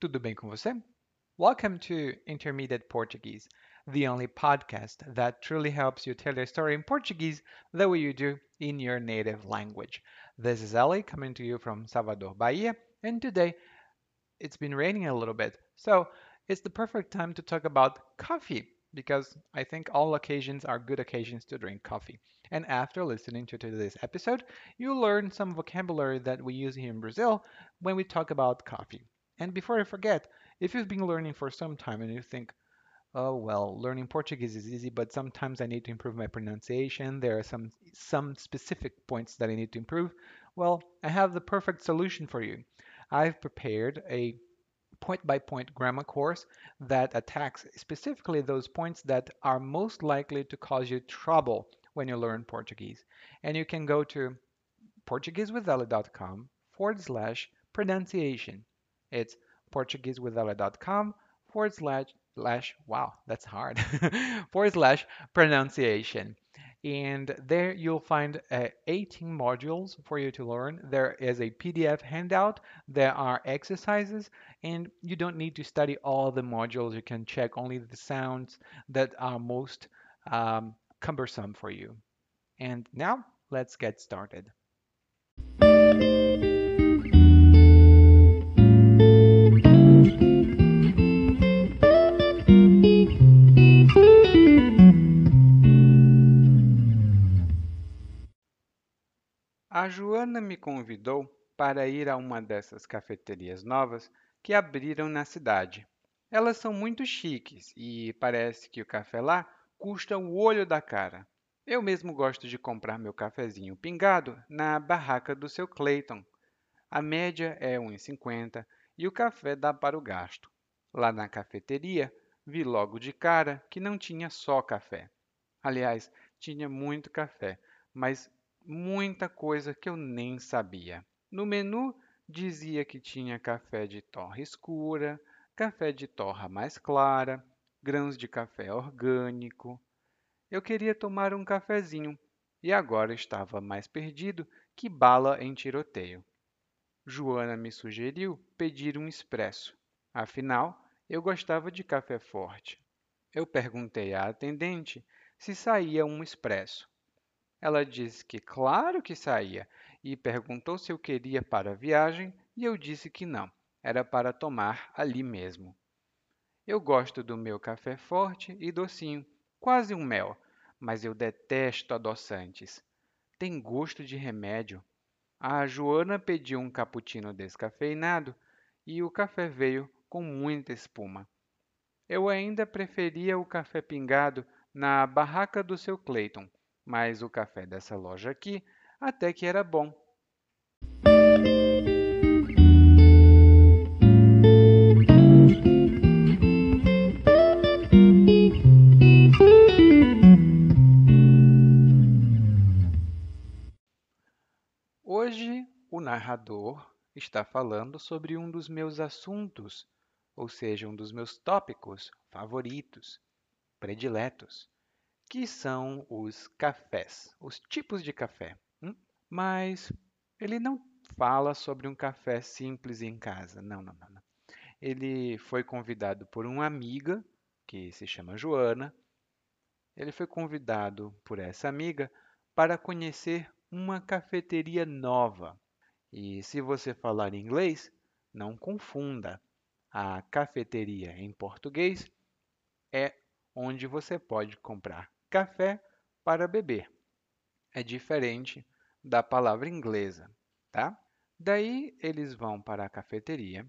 Tudo bem com você? Welcome to Intermediate Portuguese, the only podcast that truly helps you tell your story in Portuguese the way you do in your native language. This is Ellie coming to you from Salvador, Bahia, and today it's been raining a little bit, so it's the perfect time to talk about coffee because I think all occasions are good occasions to drink coffee. And after listening to today's episode, you'll learn some vocabulary that we use here in Brazil when we talk about coffee. And before I forget, if you've been learning for some time and you think, oh well, learning Portuguese is easy, but sometimes I need to improve my pronunciation, there are some some specific points that I need to improve, well, I have the perfect solution for you. I've prepared a point by point grammar course that attacks specifically those points that are most likely to cause you trouble when you learn Portuguese. And you can go to portuguesewithella.com forward slash pronunciation. It's portuguesewithella.com forward slash, slash wow, that's hard, forward slash pronunciation. And there you'll find uh, 18 modules for you to learn. There is a PDF handout, there are exercises, and you don't need to study all the modules. You can check only the sounds that are most um, cumbersome for you. And now let's get started. A Joana me convidou para ir a uma dessas cafeterias novas que abriram na cidade. Elas são muito chiques e parece que o café lá custa o olho da cara. Eu mesmo gosto de comprar meu cafezinho pingado na barraca do seu Clayton. A média é 1,50 e o café dá para o gasto. Lá na cafeteria, vi logo de cara que não tinha só café. Aliás, tinha muito café, mas muita coisa que eu nem sabia. No menu dizia que tinha café de torra escura, café de torra mais clara, grãos de café orgânico. Eu queria tomar um cafezinho e agora estava mais perdido que bala em tiroteio. Joana me sugeriu pedir um expresso. Afinal, eu gostava de café forte. Eu perguntei à atendente se saía um expresso. Ela disse que claro que saía e perguntou se eu queria para a viagem e eu disse que não, era para tomar ali mesmo. Eu gosto do meu café forte e docinho, quase um mel, mas eu detesto adoçantes. Tem gosto de remédio. A Joana pediu um cappuccino descafeinado e o café veio com muita espuma. Eu ainda preferia o café pingado na barraca do seu Clayton, mas o café dessa loja aqui até que era bom. Hoje o narrador está falando sobre um dos meus assuntos, ou seja, um dos meus tópicos favoritos, prediletos que são os cafés, os tipos de café. Hum? Mas ele não fala sobre um café simples em casa. Não, não, não. Ele foi convidado por uma amiga que se chama Joana. Ele foi convidado por essa amiga para conhecer uma cafeteria nova. E se você falar inglês, não confunda. A cafeteria em português é onde você pode comprar café para beber. É diferente da palavra inglesa, tá? Daí eles vão para a cafeteria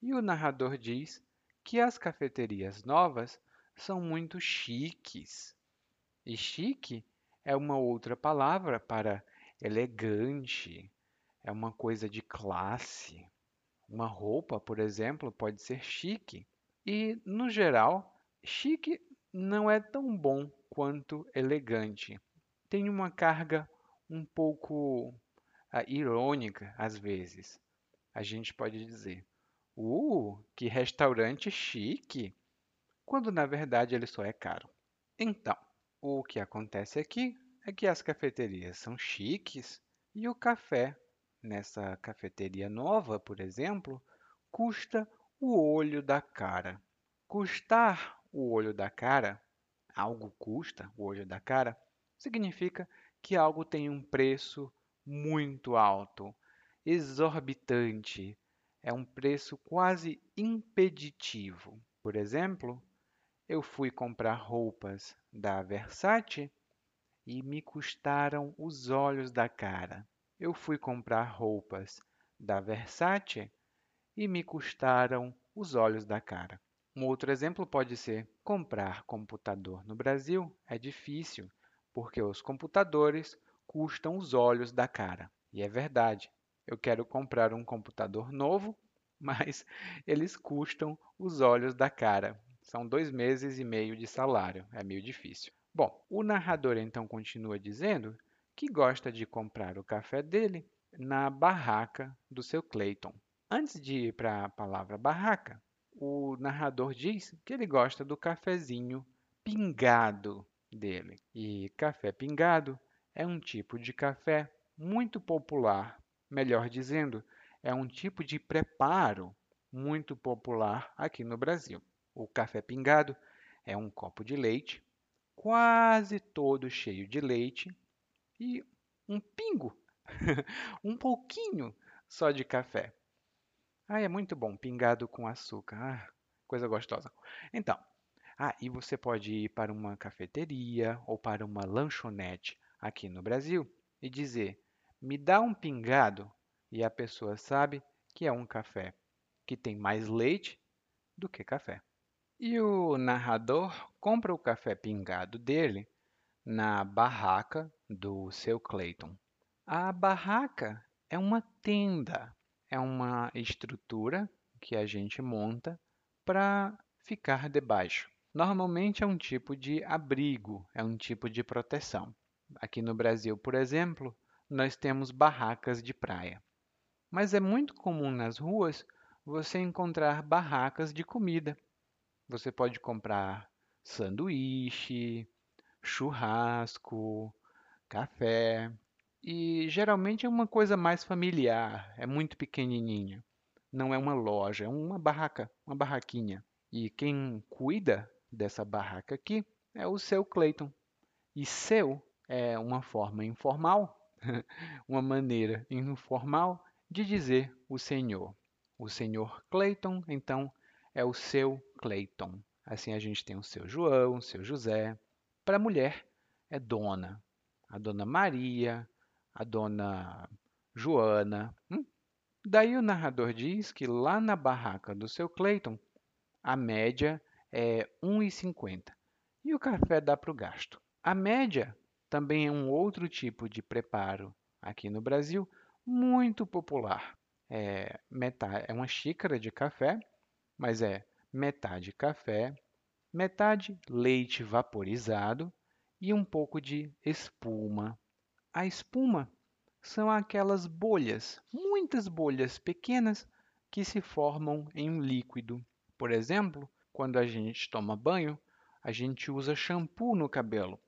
e o narrador diz que as cafeterias novas são muito chiques. E chique é uma outra palavra para elegante, é uma coisa de classe. Uma roupa, por exemplo, pode ser chique. E, no geral, chique não é tão bom quanto elegante. Tem uma carga um pouco uh, irônica às vezes. A gente pode dizer: "Uh, que restaurante chique!", quando na verdade ele só é caro. Então, o que acontece aqui é que as cafeterias são chiques e o café nessa cafeteria nova, por exemplo, custa o olho da cara. Custar o olho da cara, algo custa o olho da cara, significa que algo tem um preço muito alto, exorbitante, é um preço quase impeditivo. Por exemplo, eu fui comprar roupas da Versace e me custaram os olhos da cara. Eu fui comprar roupas da Versace e me custaram os olhos da cara. Um outro exemplo pode ser comprar computador no Brasil é difícil, porque os computadores custam os olhos da cara. E é verdade. Eu quero comprar um computador novo, mas eles custam os olhos da cara. São dois meses e meio de salário. É meio difícil. Bom, o narrador então continua dizendo que gosta de comprar o café dele na barraca do seu Clayton. Antes de ir para a palavra barraca, o narrador diz que ele gosta do cafezinho pingado dele. E café pingado é um tipo de café muito popular, melhor dizendo, é um tipo de preparo muito popular aqui no Brasil. O café pingado é um copo de leite quase todo cheio de leite e um pingo, um pouquinho só de café. Ah, é muito bom, pingado com açúcar. Ah, coisa gostosa. Então, ah, e você pode ir para uma cafeteria ou para uma lanchonete aqui no Brasil e dizer: me dá um pingado, e a pessoa sabe que é um café que tem mais leite do que café. E o narrador compra o café pingado dele na barraca do seu Clayton. A barraca é uma tenda, é uma estrutura que a gente monta para ficar debaixo. Normalmente é um tipo de abrigo, é um tipo de proteção. Aqui no Brasil, por exemplo, nós temos barracas de praia. Mas é muito comum nas ruas você encontrar barracas de comida você pode comprar sanduíche, churrasco, café. E geralmente é uma coisa mais familiar, é muito pequenininha. Não é uma loja, é uma barraca, uma barraquinha. E quem cuida dessa barraca aqui é o seu Clayton. E seu é uma forma informal, uma maneira informal de dizer o senhor. O senhor Clayton, então, é o seu Clayton. Assim a gente tem o seu João, o seu José. Para a mulher é dona. A dona Maria, a dona Joana. Hum? Daí o narrador diz que lá na barraca do seu Clayton, a média é 1,50 e o café dá para o gasto. A média também é um outro tipo de preparo aqui no Brasil, muito popular. É, metade, é uma xícara de café mas é metade café, metade leite vaporizado e um pouco de espuma. A espuma são aquelas bolhas, muitas bolhas pequenas que se formam em um líquido. Por exemplo, quando a gente toma banho, a gente usa shampoo no cabelo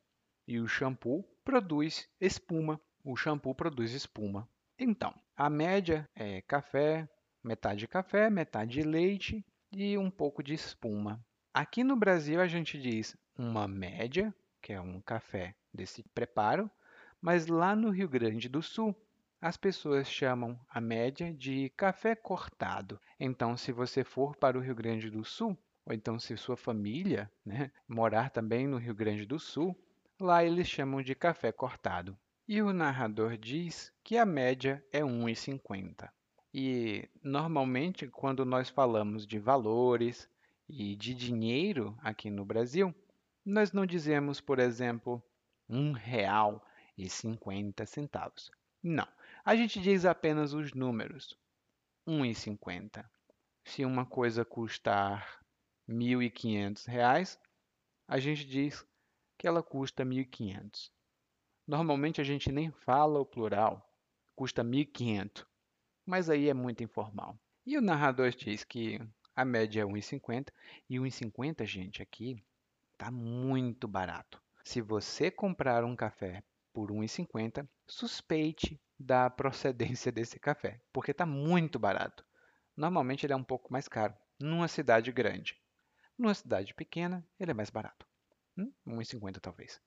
e o shampoo produz espuma. O shampoo produz espuma. Então, a média é café, metade café, metade leite e um pouco de espuma. Aqui no Brasil a gente diz uma média, que é um café desse preparo, mas lá no Rio Grande do Sul as pessoas chamam a média de café cortado. Então, se você for para o Rio Grande do Sul, ou então se sua família né, morar também no Rio Grande do Sul, lá eles chamam de café cortado. E o narrador diz que a média é 1,50. E normalmente, quando nós falamos de valores e de dinheiro aqui no Brasil, nós não dizemos, por exemplo, um real e cinquenta centavos. Não, a gente diz apenas os números. Um e cinquenta. Se uma coisa custar R$ 1.500, a gente diz que ela custa 1.500. Normalmente a gente nem fala o plural, custa 1.500 mas aí é muito informal. E o narrador diz que a média é 1,50 e 1,50, gente, aqui está muito barato. Se você comprar um café por 1,50, suspeite da procedência desse café, porque está muito barato. Normalmente ele é um pouco mais caro. numa cidade grande. Numa cidade pequena, ele é mais barato. Hum? 1,50 talvez.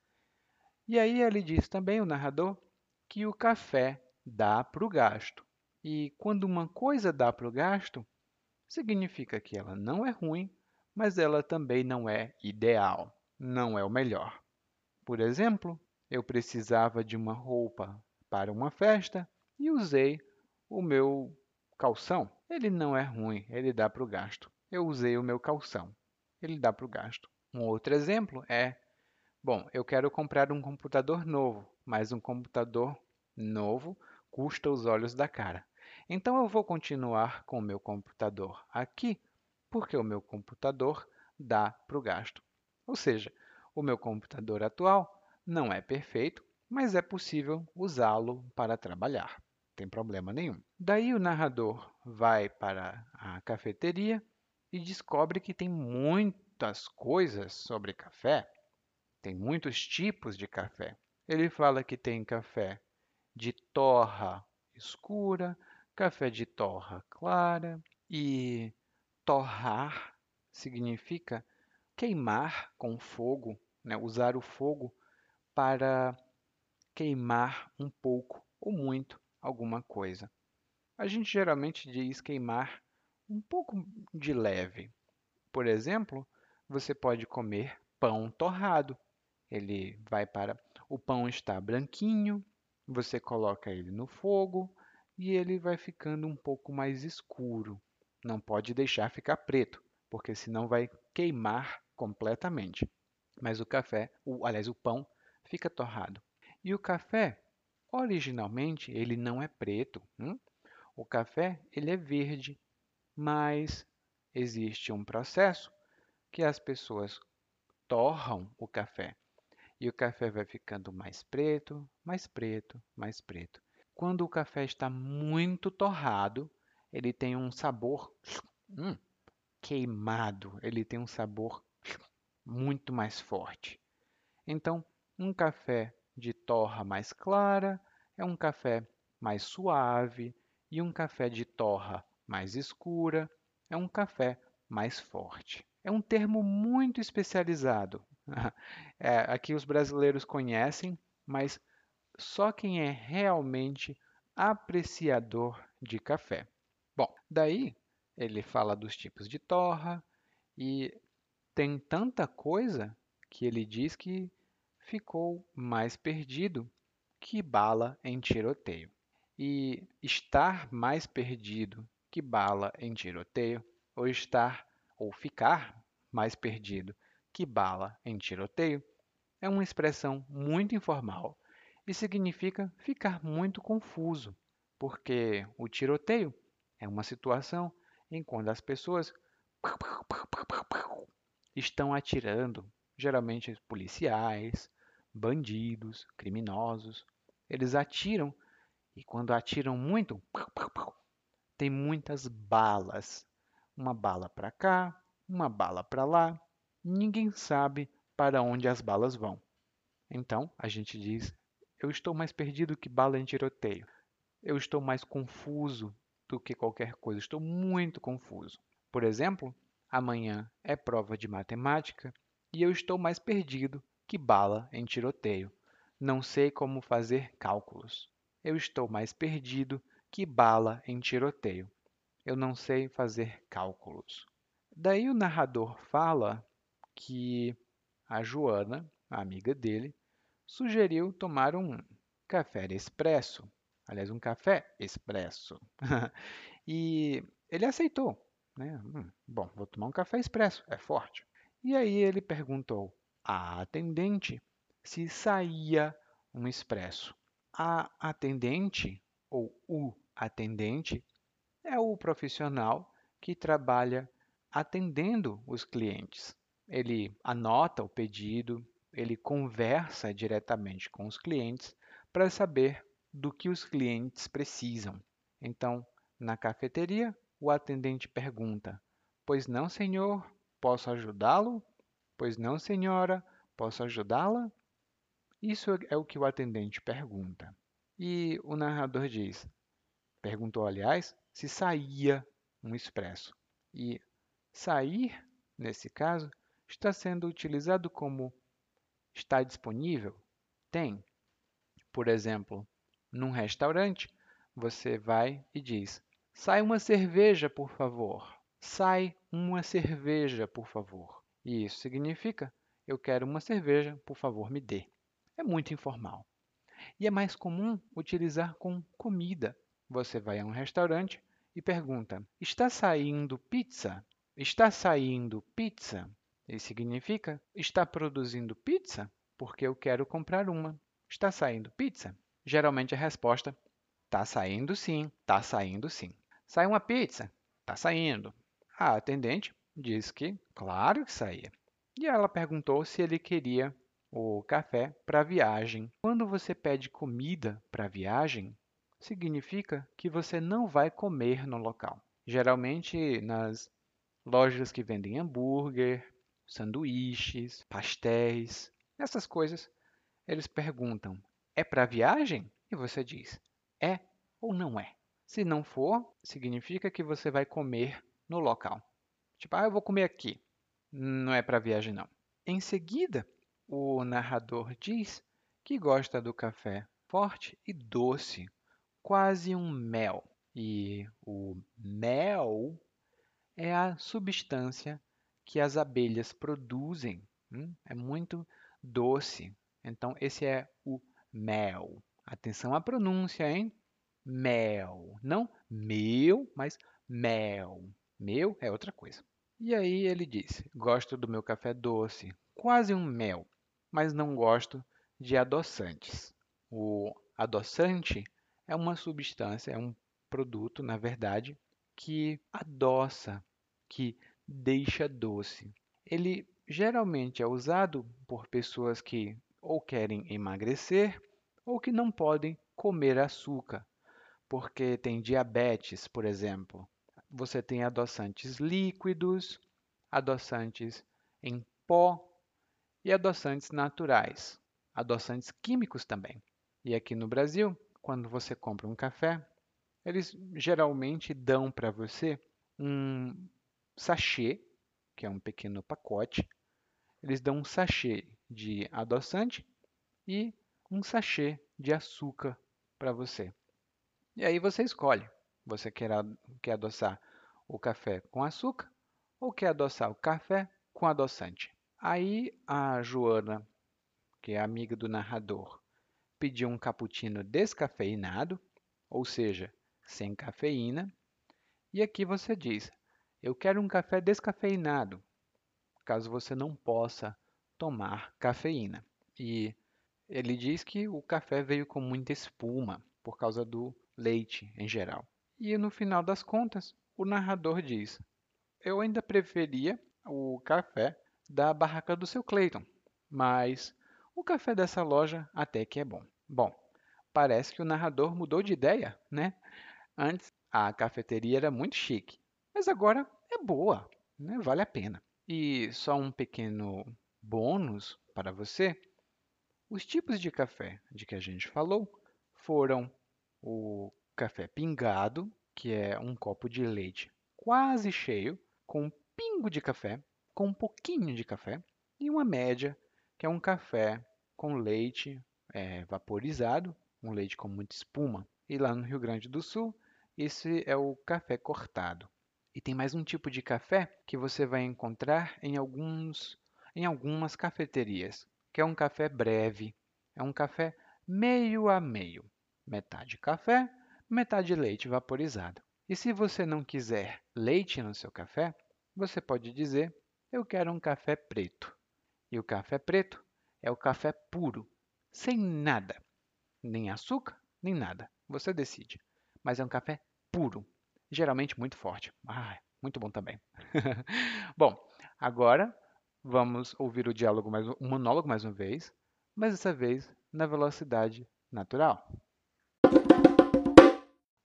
E aí ele diz também, o narrador, que o café dá para o gasto. E quando uma coisa dá para o gasto, significa que ela não é ruim, mas ela também não é ideal, não é o melhor. Por exemplo, eu precisava de uma roupa para uma festa e usei o meu calção. Ele não é ruim, ele dá para o gasto. Eu usei o meu calção, ele dá para o gasto. Um outro exemplo é: bom, eu quero comprar um computador novo, mas um computador novo custa os olhos da cara. Então eu vou continuar com o meu computador aqui, porque o meu computador dá para o gasto. Ou seja, o meu computador atual não é perfeito, mas é possível usá-lo para trabalhar. Tem problema nenhum. Daí o narrador vai para a cafeteria e descobre que tem muitas coisas sobre café. Tem muitos tipos de café. Ele fala que tem café de torra escura, café de torra clara e torrar significa queimar com fogo, né? usar o fogo para queimar um pouco ou muito alguma coisa. A gente geralmente diz queimar um pouco de leve. Por exemplo, você pode comer pão torrado. Ele vai para o pão está branquinho, você coloca ele no fogo e ele vai ficando um pouco mais escuro. Não pode deixar ficar preto, porque senão vai queimar completamente. Mas o café, o, aliás, o pão, fica torrado. E o café, originalmente, ele não é preto. Hum? O café ele é verde, mas existe um processo que as pessoas torram o café. E o café vai ficando mais preto, mais preto, mais preto. Quando o café está muito torrado, ele tem um sabor hum, queimado, ele tem um sabor muito mais forte. Então, um café de torra mais clara é um café mais suave e um café de torra mais escura é um café mais forte. É um termo muito especializado. É, aqui os brasileiros conhecem, mas só quem é realmente apreciador de café. Bom, daí ele fala dos tipos de torra e tem tanta coisa que ele diz que ficou mais perdido que bala em tiroteio. E estar mais perdido que bala em tiroteio, ou estar ou ficar mais perdido que bala em tiroteio, é uma expressão muito informal e significa ficar muito confuso, porque o tiroteio é uma situação em quando as pessoas estão atirando, geralmente policiais, bandidos, criminosos. Eles atiram e quando atiram muito, tem muitas balas. Uma bala para cá, uma bala para lá. Ninguém sabe para onde as balas vão. Então, a gente diz: eu estou mais perdido que bala em tiroteio. Eu estou mais confuso do que qualquer coisa. Estou muito confuso. Por exemplo, amanhã é prova de matemática e eu estou mais perdido que bala em tiroteio. Não sei como fazer cálculos. Eu estou mais perdido que bala em tiroteio. Eu não sei fazer cálculos. Daí o narrador fala que a Joana, a amiga dele, sugeriu tomar um café expresso. Aliás, um café expresso. e ele aceitou. Né? Hum, bom, vou tomar um café expresso, é forte. E aí ele perguntou à atendente se saía um expresso. A atendente, ou o atendente, é o profissional que trabalha atendendo os clientes. Ele anota o pedido, ele conversa diretamente com os clientes para saber do que os clientes precisam. Então, na cafeteria, o atendente pergunta: Pois não, senhor, posso ajudá-lo? Pois não, senhora, posso ajudá-la? Isso é o que o atendente pergunta. E o narrador diz: Perguntou, aliás, se saía um expresso. E Sair, nesse caso, está sendo utilizado como está disponível, tem. Por exemplo, num restaurante, você vai e diz: sai uma cerveja, por favor. Sai uma cerveja, por favor. E isso significa: eu quero uma cerveja, por favor, me dê. É muito informal. E é mais comum utilizar com comida. Você vai a um restaurante e pergunta: Está saindo pizza? Está saindo pizza? Isso significa: Está produzindo pizza? Porque eu quero comprar uma. Está saindo pizza? Geralmente a resposta: Está saindo sim, está saindo sim. Sai uma pizza? Está saindo. A atendente disse que, claro que saía. E ela perguntou se ele queria o café para viagem. Quando você pede comida para viagem, significa que você não vai comer no local. Geralmente nas lojas que vendem hambúrguer, sanduíches, pastéis, essas coisas, eles perguntam: é para viagem? E você diz: é ou não é. Se não for, significa que você vai comer no local. Tipo, ah, eu vou comer aqui. Não é para viagem, não. Em seguida, o narrador diz que gosta do café forte e doce, quase um mel. E o mel é a substância que as abelhas produzem. Hum? É muito doce. Então, esse é o mel. Atenção à pronúncia, hein? Mel. Não meu, mas mel. Meu é outra coisa. E aí ele disse: Gosto do meu café doce, quase um mel mas não gosto de adoçantes. O adoçante é uma substância, é um produto, na verdade, que adoça, que deixa doce. Ele geralmente é usado por pessoas que ou querem emagrecer ou que não podem comer açúcar, porque tem diabetes, por exemplo. Você tem adoçantes líquidos, adoçantes em pó e adoçantes naturais, adoçantes químicos também. E aqui no Brasil, quando você compra um café, eles geralmente dão para você um sachê, que é um pequeno pacote. Eles dão um sachê de adoçante e um sachê de açúcar para você. E aí você escolhe. Você quer, quer adoçar o café com açúcar ou quer adoçar o café com adoçante? Aí a Joana, que é amiga do narrador, pediu um cappuccino descafeinado, ou seja, sem cafeína. E aqui você diz: Eu quero um café descafeinado, caso você não possa tomar cafeína. E ele diz que o café veio com muita espuma por causa do leite em geral. E no final das contas, o narrador diz: Eu ainda preferia o café da barraca do seu Clayton, mas o café dessa loja até que é bom. Bom, parece que o narrador mudou de ideia, né? Antes a cafeteria era muito chique, mas agora é boa, né? vale a pena. E só um pequeno bônus para você: os tipos de café de que a gente falou foram o café pingado, que é um copo de leite quase cheio, com um pingo de café, com um pouquinho de café, e uma média, que é um café com leite é, vaporizado, um leite com muita espuma. E lá no Rio Grande do Sul, esse é o café cortado. E tem mais um tipo de café que você vai encontrar em, alguns, em algumas cafeterias, que é um café breve. É um café meio a meio. Metade café, metade leite vaporizado. E se você não quiser leite no seu café, você pode dizer eu quero um café preto. E o café preto é o café puro, sem nada, nem açúcar, nem nada. Você decide. Mas é um café puro, geralmente muito forte. Ah, muito bom também. bom, agora vamos ouvir o diálogo mais, o monólogo mais uma vez, mas dessa vez na velocidade natural.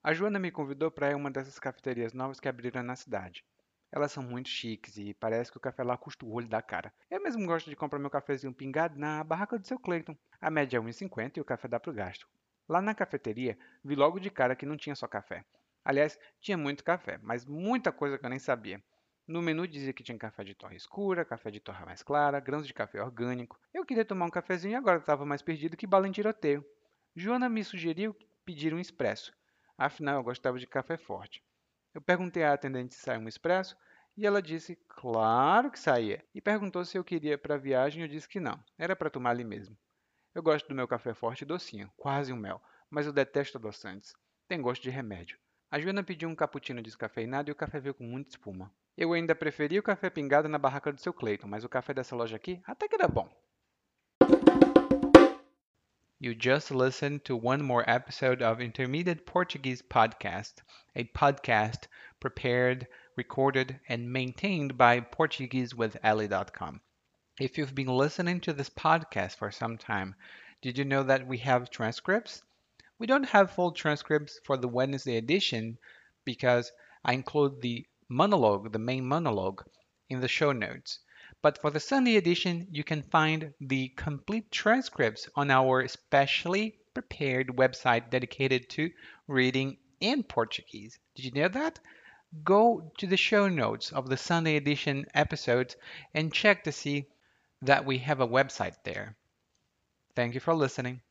A Joana me convidou para ir a uma dessas cafeterias novas que abriram na cidade. Elas são muito chiques e parece que o café lá custa o olho da cara. Eu mesmo gosto de comprar meu cafezinho pingado na barraca do seu Cleiton. A média é 1,50 e o café dá pro gasto. Lá na cafeteria, vi logo de cara que não tinha só café. Aliás, tinha muito café, mas muita coisa que eu nem sabia. No menu dizia que tinha café de torra escura, café de torra mais clara, grãos de café orgânico. Eu queria tomar um cafezinho e agora estava mais perdido que bala em tiroteio. Joana me sugeriu pedir um expresso. Afinal, eu gostava de café forte. Eu perguntei à atendente se saía um expresso e ela disse claro que saía. E perguntou se eu queria para a viagem e eu disse que não, era para tomar ali mesmo. Eu gosto do meu café forte docinho, quase um mel, mas eu detesto adoçantes. Tem gosto de remédio. A Joana pediu um cappuccino descafeinado e o café veio com muita espuma. Eu ainda preferia o café pingado na barraca do seu Cleiton, mas o café dessa loja aqui até que era bom. You just listened to one more episode of Intermediate Portuguese Podcast, a podcast prepared, recorded, and maintained by PortugueseWithEllie.com. If you've been listening to this podcast for some time, did you know that we have transcripts? We don't have full transcripts for the Wednesday edition because I include the monologue, the main monologue, in the show notes. But for the Sunday edition, you can find the complete transcripts on our specially prepared website dedicated to reading in Portuguese. Did you know that? Go to the show notes of the Sunday edition episodes and check to see that we have a website there. Thank you for listening.